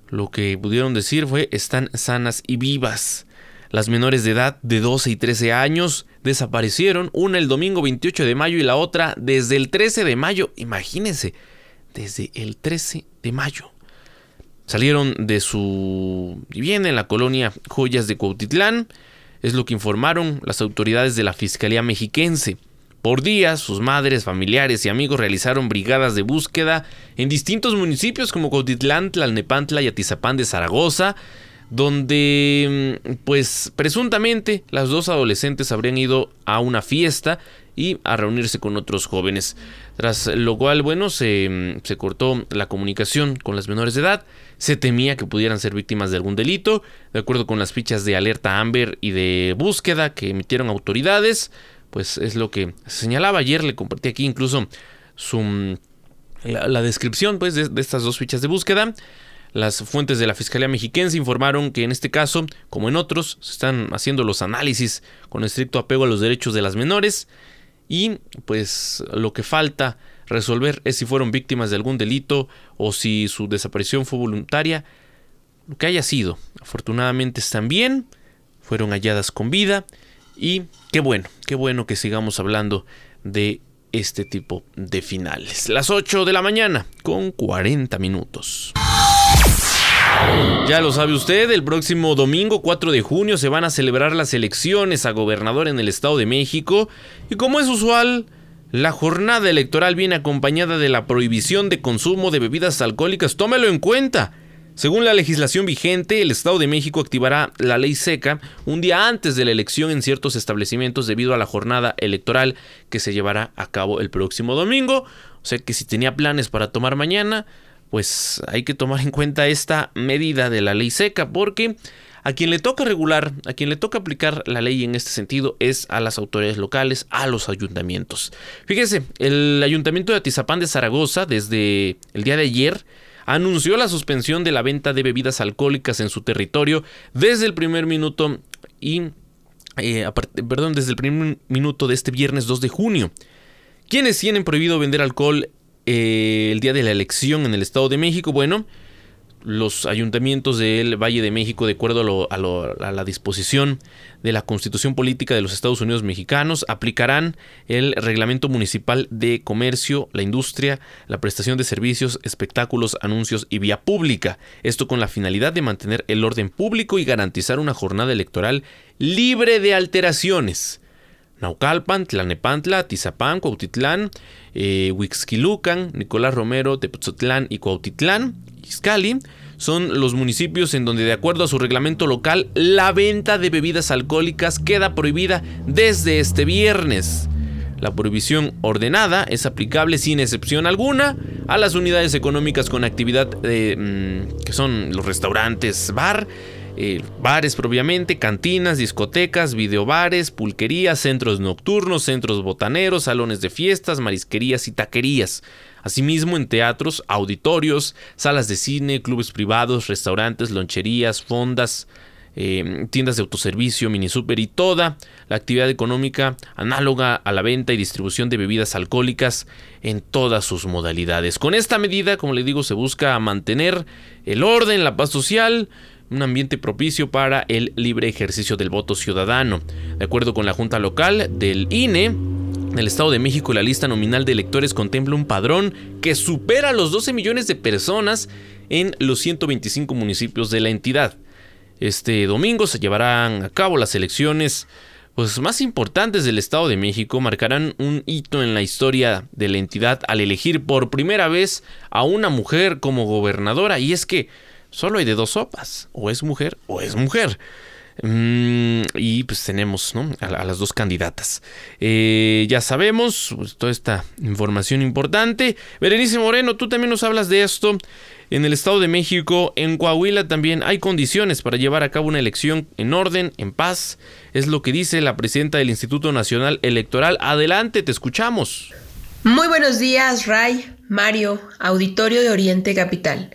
Lo que pudieron decir fue están sanas y vivas. Las menores de edad de 12 y 13 años desaparecieron, una el domingo 28 de mayo y la otra desde el 13 de mayo. Imagínense, desde el 13 de mayo. Salieron de su vivienda en la colonia Joyas de Cuautitlán, es lo que informaron las autoridades de la Fiscalía Mexiquense. Por días, sus madres, familiares y amigos realizaron brigadas de búsqueda en distintos municipios como Cuautitlán, Tlalnepantla y Atizapán de Zaragoza, donde, mm, pues, presuntamente las dos adolescentes habrían ido a una fiesta y a reunirse con otros jóvenes. Tras lo cual, bueno, se, mm, se cortó la comunicación con las menores de edad. Se temía que pudieran ser víctimas de algún delito, de acuerdo con las fichas de alerta Amber y de búsqueda que emitieron autoridades. Pues es lo que señalaba ayer, le compartí aquí incluso su, mm, la, descripción pues, de, de estas dos fichas de búsqueda. Las fuentes de la Fiscalía Mexiquense informaron que en este caso, como en otros, se están haciendo los análisis con estricto apego a los derechos de las menores y pues lo que falta resolver es si fueron víctimas de algún delito o si su desaparición fue voluntaria, lo que haya sido. Afortunadamente están bien, fueron halladas con vida y qué bueno, qué bueno que sigamos hablando de este tipo de finales. Las 8 de la mañana con 40 minutos. Ya lo sabe usted, el próximo domingo 4 de junio se van a celebrar las elecciones a gobernador en el Estado de México y como es usual, la jornada electoral viene acompañada de la prohibición de consumo de bebidas alcohólicas. Tómelo en cuenta. Según la legislación vigente, el Estado de México activará la ley seca un día antes de la elección en ciertos establecimientos debido a la jornada electoral que se llevará a cabo el próximo domingo. O sea que si tenía planes para tomar mañana, pues hay que tomar en cuenta esta medida de la ley seca porque a quien le toca regular, a quien le toca aplicar la ley en este sentido es a las autoridades locales, a los ayuntamientos. Fíjese, el ayuntamiento de Atizapán de Zaragoza desde el día de ayer anunció la suspensión de la venta de bebidas alcohólicas en su territorio desde el primer minuto y eh, perdón, desde el primer minuto de este viernes 2 de junio. Quienes tienen prohibido vender alcohol eh, el día de la elección en el Estado de México, bueno, los ayuntamientos del Valle de México, de acuerdo a, la disposición de la Constitución Política de los Estados Unidos Mexicanos, aplicarán el Reglamento Municipal de Comercio, la Industria, la prestación de servicios, espectáculos, anuncios y vía pública. Esto con la finalidad de mantener el orden público y garantizar una jornada electoral libre de alteraciones. Naucalpan, Tlanepantla, Tizapán, Cuautitlán, eh, Huixquilucan, Nicolás Romero, Tepoztlán y Cuautitlán, Izcali, son los municipios en donde de acuerdo a su reglamento local la venta de bebidas alcohólicas queda prohibida desde este viernes. La prohibición ordenada es aplicable sin excepción alguna a las unidades económicas con actividad mm, que son los restaurantes, bar, eh, bares propiamente, cantinas, discotecas, videobares, pulquerías, centros nocturnos, centros botaneros, salones de fiestas, marisquerías y taquerías. Asimismo, en teatros, auditorios, salas de cine, clubes privados, restaurantes, loncherías, fondas, eh, tiendas de autoservicio, mini super y toda la actividad económica análoga a la venta y distribución de bebidas alcohólicas en todas sus modalidades. Con esta medida, como le digo, se busca mantener el orden, la paz social, un ambiente propicio para el libre ejercicio del voto ciudadano. De acuerdo con la Junta Local del INE, el Estado de México la lista nominal de electores contempla un padrón que supera los 12 millones de personas en los 125 municipios de la entidad. Este domingo se llevarán a cabo las elecciones pues, más importantes del Estado de México, marcarán un hito en la historia de la entidad al elegir por primera vez a una mujer como gobernadora. Y es que solo hay de dos sopas, o es mujer o es mujer. Mm, y pues tenemos a, las dos candidatas. Eh, ya sabemos pues, toda esta información importante. Berenice Moreno, tú también nos hablas de esto. En el Estado de México, en Coahuila también hay condiciones para llevar a cabo una elección en orden, en paz. Es lo que dice la presidenta del Instituto Nacional Electoral. Adelante, te escuchamos. Muy buenos días, Ray. Mario, Auditorio de Oriente Capital.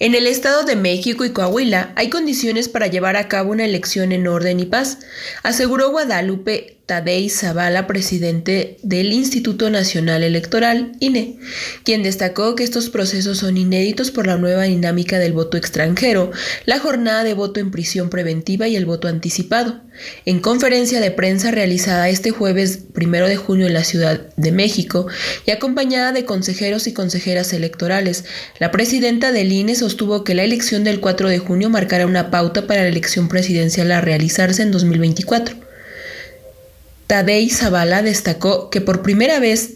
En el Estado de México y Coahuila hay condiciones para llevar a cabo una elección en orden y paz, aseguró Guadalupe Tadei Zavala, presidente del Instituto Nacional Electoral, INE, quien destacó que estos procesos son inéditos por la nueva dinámica del voto extranjero, la jornada de voto en prisión preventiva y el voto anticipado. En conferencia de prensa realizada este jueves primero de junio en la Ciudad de México y acompañada de consejeros y consejeras electorales, la presidenta del INE sostuvo que la elección del 4 de junio marcará una pauta para la elección presidencial a realizarse en 2024. Tadei Zavala destacó que por primera vez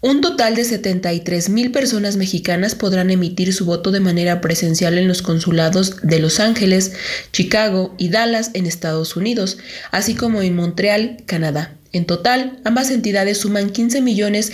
un total de 73 mil personas mexicanas podrán emitir su voto de manera presencial en los consulados de Los Ángeles, Chicago y Dallas en Estados Unidos, así como en Montreal, Canadá. En total, ambas entidades suman 15 millones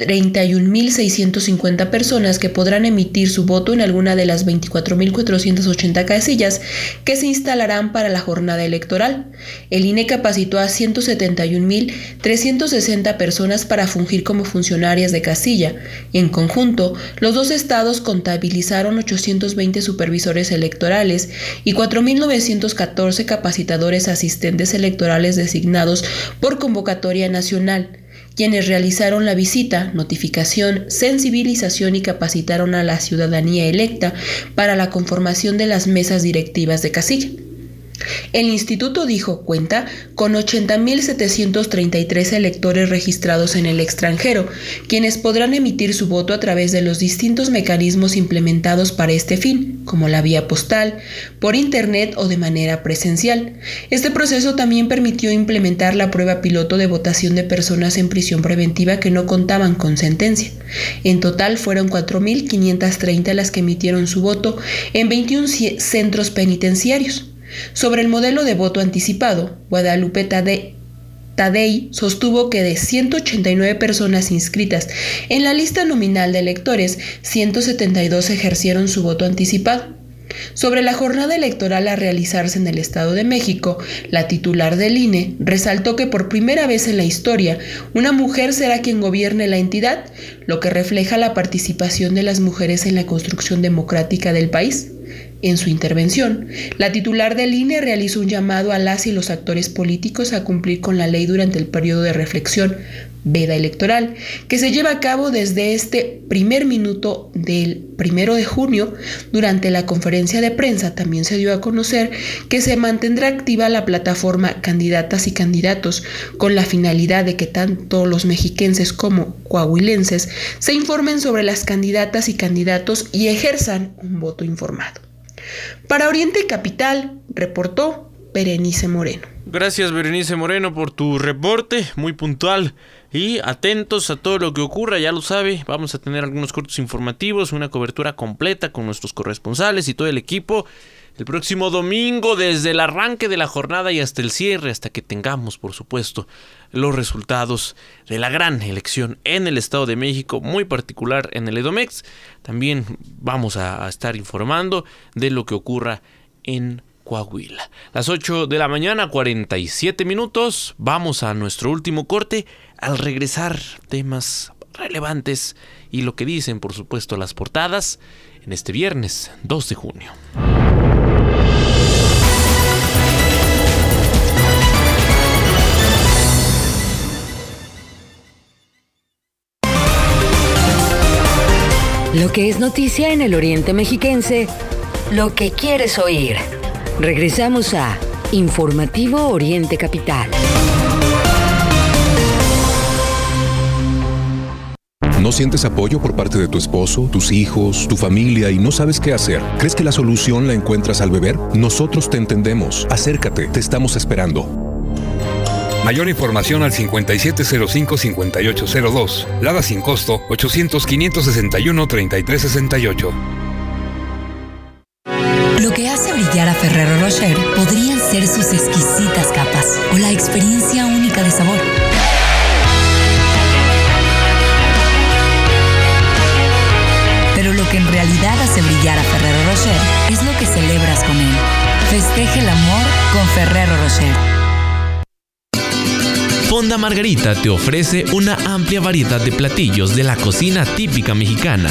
31.650 personas que podrán emitir su voto en alguna de las 24.480 casillas que se instalarán para la jornada electoral. El INE capacitó a 171.360 personas para fungir como funcionarias de casilla. En conjunto, los dos estados contabilizaron 820 supervisores electorales y 4.914 capacitadores asistentes electorales designados por convocatoria nacional quienes realizaron la visita, notificación, sensibilización y capacitaron a la ciudadanía electa para la conformación de las mesas directivas de casilla. El instituto dijo cuenta con 80.733 electores registrados en el extranjero, quienes podrán emitir su voto a través de los distintos mecanismos implementados para este fin, como la vía postal, por internet o de manera presencial. Este proceso también permitió implementar la prueba piloto de votación de personas en prisión preventiva que no contaban con sentencia. En total fueron 4.530 las que emitieron su voto en 21 centros penitenciarios. Sobre el modelo de voto anticipado, Guadalupe Tadei sostuvo que de 189 personas inscritas en la lista nominal de electores, 172 ejercieron su voto anticipado. Sobre la jornada electoral a realizarse en el Estado de México, la titular del INE resaltó que por primera vez en la historia una mujer será quien gobierne la entidad, lo que refleja la participación de las mujeres en la construcción democrática del país. En su intervención, la titular del INE realizó un llamado a las y los actores políticos a cumplir con la ley durante el periodo de reflexión veda electoral, que se lleva a cabo desde este primer minuto del primero de junio. Durante la conferencia de prensa también se dio a conocer que se mantendrá activa la plataforma Candidatas y Candidatos con la finalidad de que tanto los mexiquenses como coahuilenses se informen sobre las candidatas y candidatos y ejerzan un voto informado. Para Oriente Capital, reportó Berenice Moreno. Gracias Berenice Moreno por tu reporte, muy puntual. Y atentos a todo lo que ocurra, ya lo sabe, vamos a tener algunos cortos informativos, una cobertura completa con nuestros corresponsales y todo el equipo. El próximo domingo, desde el arranque de la jornada y hasta el cierre, hasta que tengamos, por supuesto, los resultados de la gran elección en el Estado de México, muy particular en el Edomex. También vamos a, estar informando de lo que ocurra en Coahuila. Las 8 de la mañana, 47 minutos. Vamos a nuestro último corte. Al regresar, temas relevantes y lo que dicen, por supuesto, las portadas en este viernes 2 de junio. Lo que es noticia en el Oriente Mexiquense, lo que quieres oír. Regresamos a Informativo Oriente Capital. ¿No sientes apoyo por parte de tu esposo, tus hijos, tu familia y no sabes qué hacer? ¿Crees que la solución la encuentras al beber? Nosotros te entendemos. Acércate, te estamos esperando. Mayor información al 5705-5802. Lada sin costo 800-561-3368. Lo que hace brillar a Ferrero Rocher podrían ser sus exquisitas capas o la experiencia única de sabor. Pero lo que en realidad hace brillar a Ferrero Rocher es lo que celebras con él. Festeje el amor con Ferrero Rocher. Fonda Margarita te ofrece una amplia variedad de platillos de la cocina típica mexicana.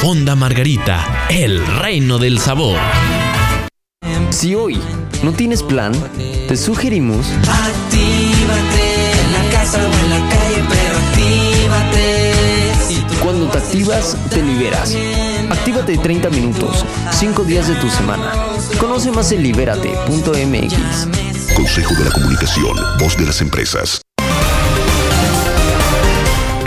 Fonda Margarita, el reino del sabor. Si hoy no tienes plan, te sugerimos Actívate en la casa o en la calle, pero actívate. Cuando te activas, te liberas. Actívate 30 minutos, 5 días de tu semana. Conoce más en libérate.mx. Consejo de la Comunicación, voz de las empresas.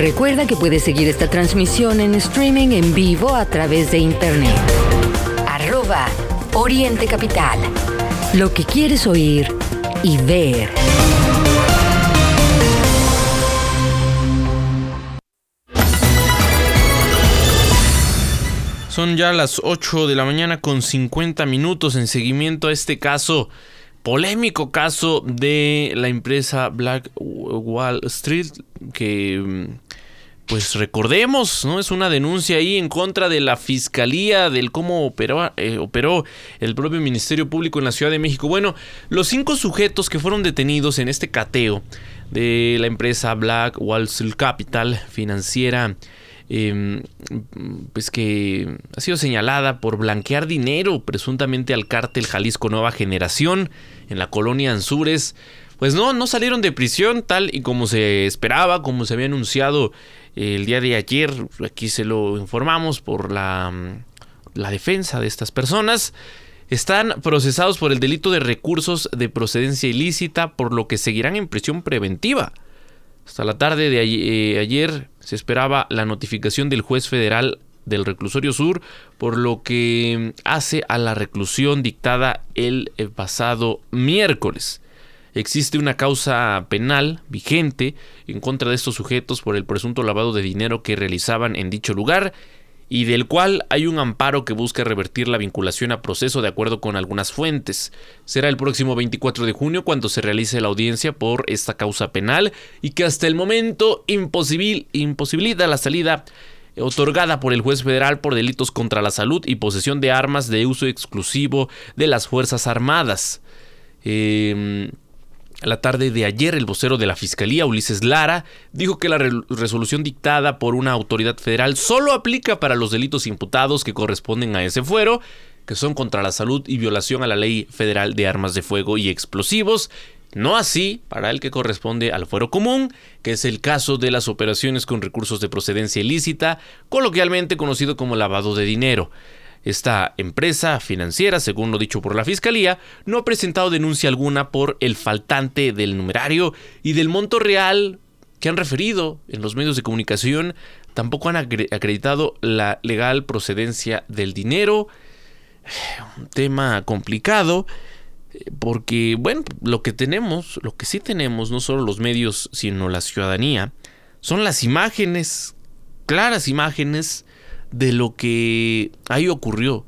Recuerda que puedes seguir esta transmisión en streaming en vivo a través de internet. Arroba Oriente Capital. Lo que quieres oír y ver. Son ya las 8 de la mañana con 50 minutos en seguimiento a este caso, polémico caso de la empresa Black Wall Street, que pues recordemos, ¿no? Es una denuncia ahí en contra de la fiscalía, del cómo operó, eh, operó el propio Ministerio Público en la Ciudad de México. Bueno, los cinco sujetos que fueron detenidos en este cateo de la empresa Black Wall Street Capital financiera eh, pues que ha sido señalada por blanquear dinero presuntamente al cártel Jalisco Nueva Generación en la colonia Anzures. Pues no, no salieron de prisión tal y como se esperaba, como se había anunciado el día de ayer. Aquí se lo informamos por la, la defensa de estas personas. Están procesados por el delito de recursos de procedencia ilícita, por lo que seguirán en prisión preventiva. Hasta la tarde de ayer, ayer se esperaba la notificación del juez federal del reclusorio sur, por lo que hace a la reclusión dictada el pasado miércoles. Existe una causa penal vigente en contra de estos sujetos por el presunto lavado de dinero que realizaban en dicho lugar y del cual hay un amparo que busca revertir la vinculación a proceso de acuerdo con algunas fuentes. Será el próximo 24 de junio cuando se realice la audiencia por esta causa penal y que hasta el momento imposibil, imposibilita la salida otorgada por el juez federal por delitos contra la salud y posesión de armas de uso exclusivo de las Fuerzas Armadas. Eh, la tarde de ayer, el vocero de la Fiscalía, Ulises Lara, dijo que la re resolución dictada por una autoridad federal solo aplica para los delitos imputados que corresponden a ese fuero, que son contra la salud y violación a la ley federal de armas de fuego y explosivos, no así para el que corresponde al fuero común, que es el caso de las operaciones con recursos de procedencia ilícita, coloquialmente conocido como lavado de dinero. Esta empresa financiera, según lo dicho por la Fiscalía, no ha presentado denuncia alguna por el faltante del numerario y del monto real que han referido en los medios de comunicación. Tampoco han acreditado la legal procedencia del dinero. *sighs* Un tema complicado porque, bueno, lo que tenemos, lo que sí tenemos, no solo los medios, sino la ciudadanía, son las imágenes, claras imágenes, de lo que ahí ocurrió.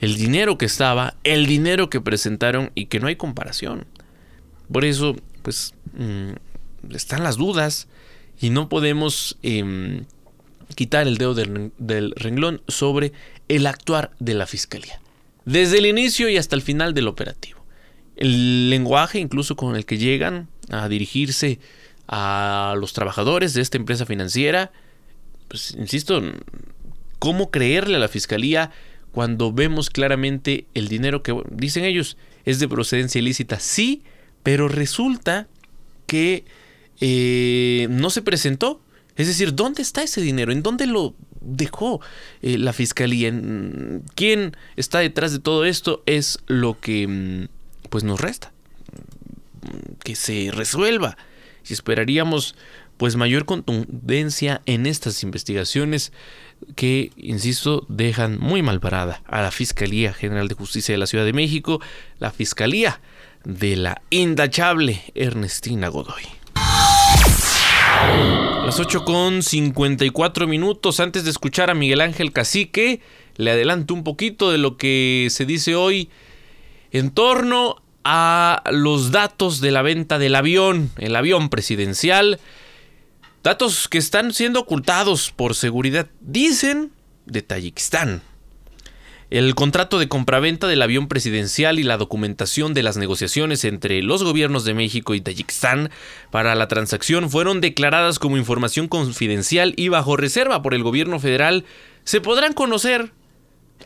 El dinero que estaba, el dinero que presentaron y que no hay comparación. Por eso, pues, mmm, están las dudas y no podemos eh, quitar el dedo del, del renglón sobre el actuar de la fiscalía. Desde el inicio y hasta el final del operativo. El lenguaje incluso con el que llegan a dirigirse a los trabajadores de esta empresa financiera, pues insisto, ¿Cómo creerle a la fiscalía cuando vemos claramente el dinero que dicen ellos es de procedencia ilícita? Sí, pero resulta que eh, no se presentó. Es decir, ¿dónde está ese dinero? ¿En dónde lo dejó eh, la fiscalía? ¿Quién está detrás de todo esto? Es lo que mm, pues nos resta. Que se resuelva. Y esperaríamos pues mayor contundencia en estas investigaciones que, insisto, dejan muy mal parada a la Fiscalía General de Justicia de la Ciudad de México, la Fiscalía de la indachable Ernestina Godoy. Las 8 con 54 minutos antes de escuchar a Miguel Ángel Cacique, le adelanto un poquito de lo que se dice hoy en torno a los datos de la venta del avión, el avión presidencial. Datos que están siendo ocultados por seguridad, dicen, de Tayikistán. El contrato de compraventa del avión presidencial y la documentación de las negociaciones entre los gobiernos de México y Tayikistán para la transacción fueron declaradas como información confidencial y bajo reserva por el gobierno federal. Se podrán conocer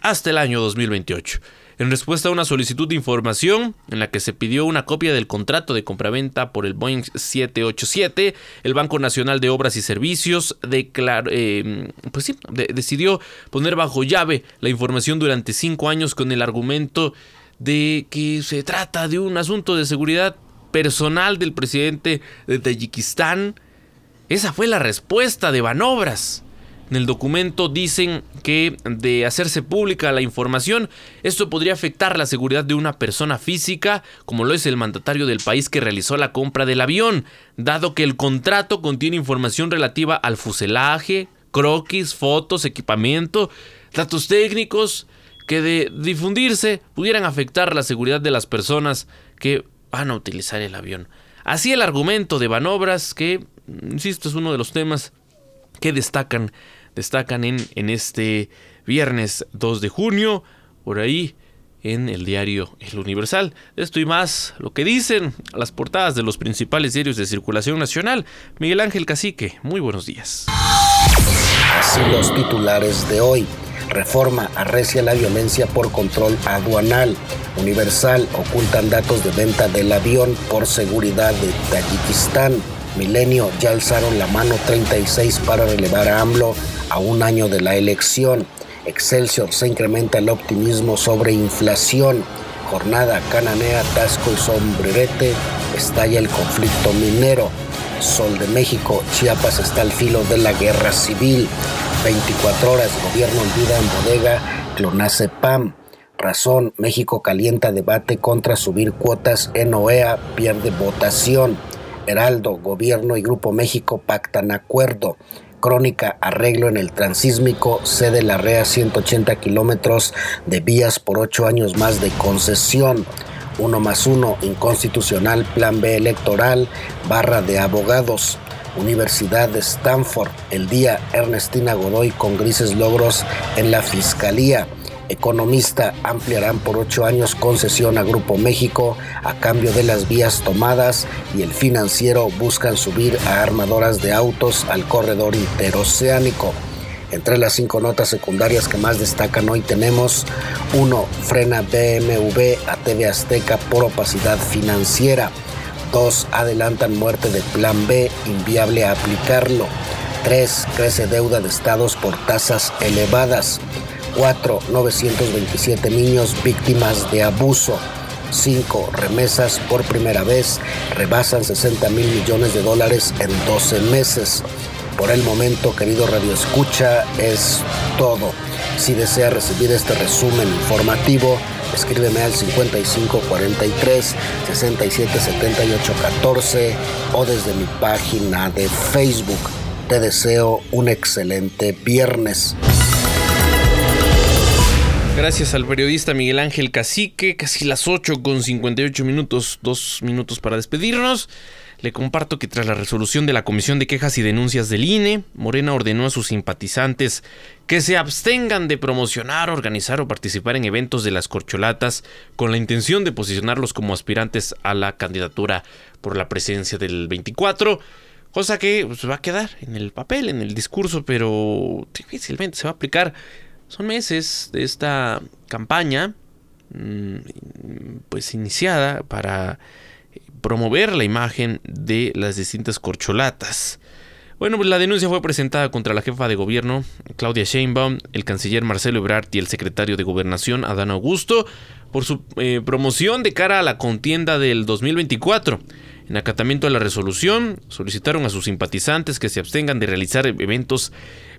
hasta el año 2028 en respuesta a una solicitud de información en la que se pidió una copia del contrato de compraventa por el Boeing 787, el Banco Nacional de Obras y Servicios eh, pues decidió poner bajo llave la información durante cinco años con el argumento de que se trata de un asunto de seguridad personal del presidente de Tayikistán. Esa fue la respuesta de Banobras. En el documento dicen que de hacerse pública la información, esto podría afectar la seguridad de una persona física, como lo es el mandatario del país que realizó la compra del avión, dado que el contrato contiene información relativa al fuselaje, croquis, fotos, equipamiento, datos técnicos que de difundirse pudieran afectar la seguridad de las personas que van a utilizar el avión. Así el argumento de Banobras, que, insisto, es uno de los temas que destacan destacan en, en este viernes 2 de junio, por ahí en el diario El Universal. Esto y más lo que dicen las portadas de los principales diarios de circulación nacional. Miguel Ángel Cacique, muy buenos días. Así los titulares de hoy. Reforma arrecia la violencia por control aduanal. Universal ocultan datos de venta del avión por seguridad de Tayikistán. Milenio ya alzaron la mano 36 para relevar a AMLO a un año de la elección. Excelsior se incrementa el optimismo sobre inflación. Jornada cananea, Tasco y Sombrerete, estalla el conflicto minero. Sol de México, Chiapas está al filo de la guerra civil. 24 horas, gobierno olvida en bodega, clonace PAM. Razón, México calienta debate contra subir cuotas en OEA, pierde votación. Heraldo, Gobierno y Grupo México pactan acuerdo. Crónica, arreglo en el transísmico, sede la REA 180 kilómetros de vías por ocho años más de concesión. Uno más uno, inconstitucional, plan B electoral, barra de abogados. Universidad de Stanford, el día Ernestina Godoy con grises logros en la Fiscalía. Economista ampliarán por ocho años concesión a Grupo México a cambio de las vías tomadas y el financiero buscan subir a armadoras de autos al corredor interoceánico. Entre las cinco notas secundarias que más destacan hoy tenemos 1. Frena BMW a TV Azteca por opacidad financiera. 2. Adelantan muerte de Plan B, inviable aplicarlo. 3. Crece deuda de estados por tasas elevadas. 4. 927 niños víctimas de abuso. 5. Remesas por primera vez rebasan 60 mil millones de dólares en 12 meses. Por el momento, querido Radio Escucha, es todo. Si desea recibir este resumen informativo, escríbeme al 5543 677814 o desde mi página de Facebook. Te deseo un excelente viernes. Gracias al periodista Miguel Ángel Cacique, casi las 8 con 58 minutos, dos minutos para despedirnos. Le comparto que tras la resolución de la Comisión de Quejas y Denuncias del INE, Morena ordenó a sus simpatizantes que se abstengan de promocionar, organizar o participar en eventos de las corcholatas con la intención de posicionarlos como aspirantes a la candidatura por la presidencia del 24. Cosa que pues, va a quedar en el papel, en el discurso, pero difícilmente se va a aplicar son meses de esta campaña, mm, pues iniciada para promover la imagen de las distintas corcholatas. Bueno, pues la denuncia fue presentada contra la jefa de gobierno, Claudia Sheinbaum, el canciller Marcelo Ebrard y el secretario de Gobernación, Adán Augusto, por su eh, promoción de cara a la contienda del 2024. En acatamiento a la resolución, solicitaron a sus simpatizantes que se abstengan de realizar eventos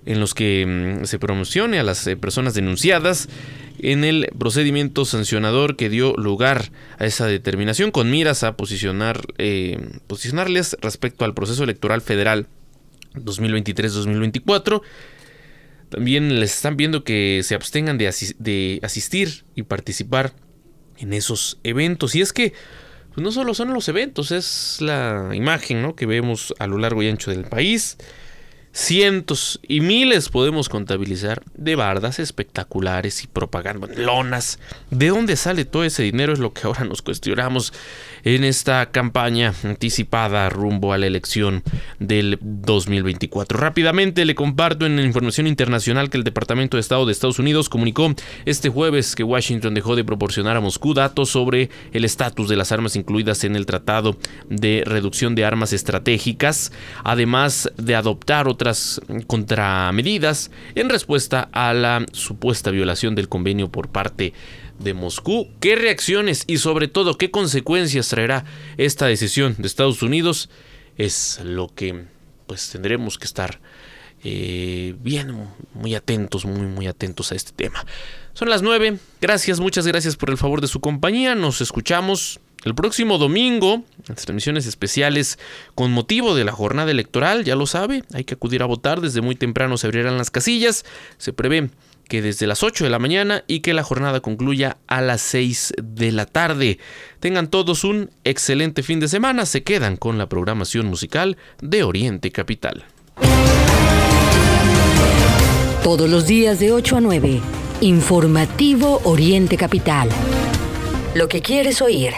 en los que mm, se promocione a las eh, personas denunciadas en el procedimiento sancionador que dio lugar a esa determinación con miras a posicionar, eh, posicionarles respecto al proceso electoral federal 2023-2024. También les están viendo que se abstengan de, de asistir y participar en esos eventos. Y es que pues, no solo son los eventos, es la imagen ¿no? que vemos a lo largo y ancho del país cientos y miles podemos contabilizar de bardas espectaculares y propaganda, lonas. ¿De dónde sale todo ese dinero? Es lo que ahora nos cuestionamos en esta campaña anticipada rumbo a la elección del 2024. Rápidamente le comparto en la información internacional que el Departamento de Estado de Estados Unidos comunicó este jueves que Washington dejó de proporcionar a Moscú datos sobre el estatus de las armas incluidas en el Tratado de Reducción de Armas Estratégicas, además de adoptar otras contramedidas en respuesta a la supuesta violación del convenio por parte de Moscú. ¿Qué reacciones y sobre todo qué consecuencias traerá esta decisión de Estados Unidos? Es lo que pues tendremos que estar eh, bien, muy atentos, muy, muy atentos a este tema. Son las 9. Gracias, muchas gracias por el favor de su compañía. Nos escuchamos el próximo domingo, en transmisiones especiales con motivo de la jornada electoral, ya lo sabe, hay que acudir a votar, desde muy temprano se abrirán las casillas, se prevé que desde las 8 de la mañana y que la jornada concluya a las 6 de la tarde. Tengan todos un excelente fin de semana, se quedan con la programación musical de Oriente Capital. Todos los días de 8 a 9, informativo Oriente Capital. Lo que quieres oír.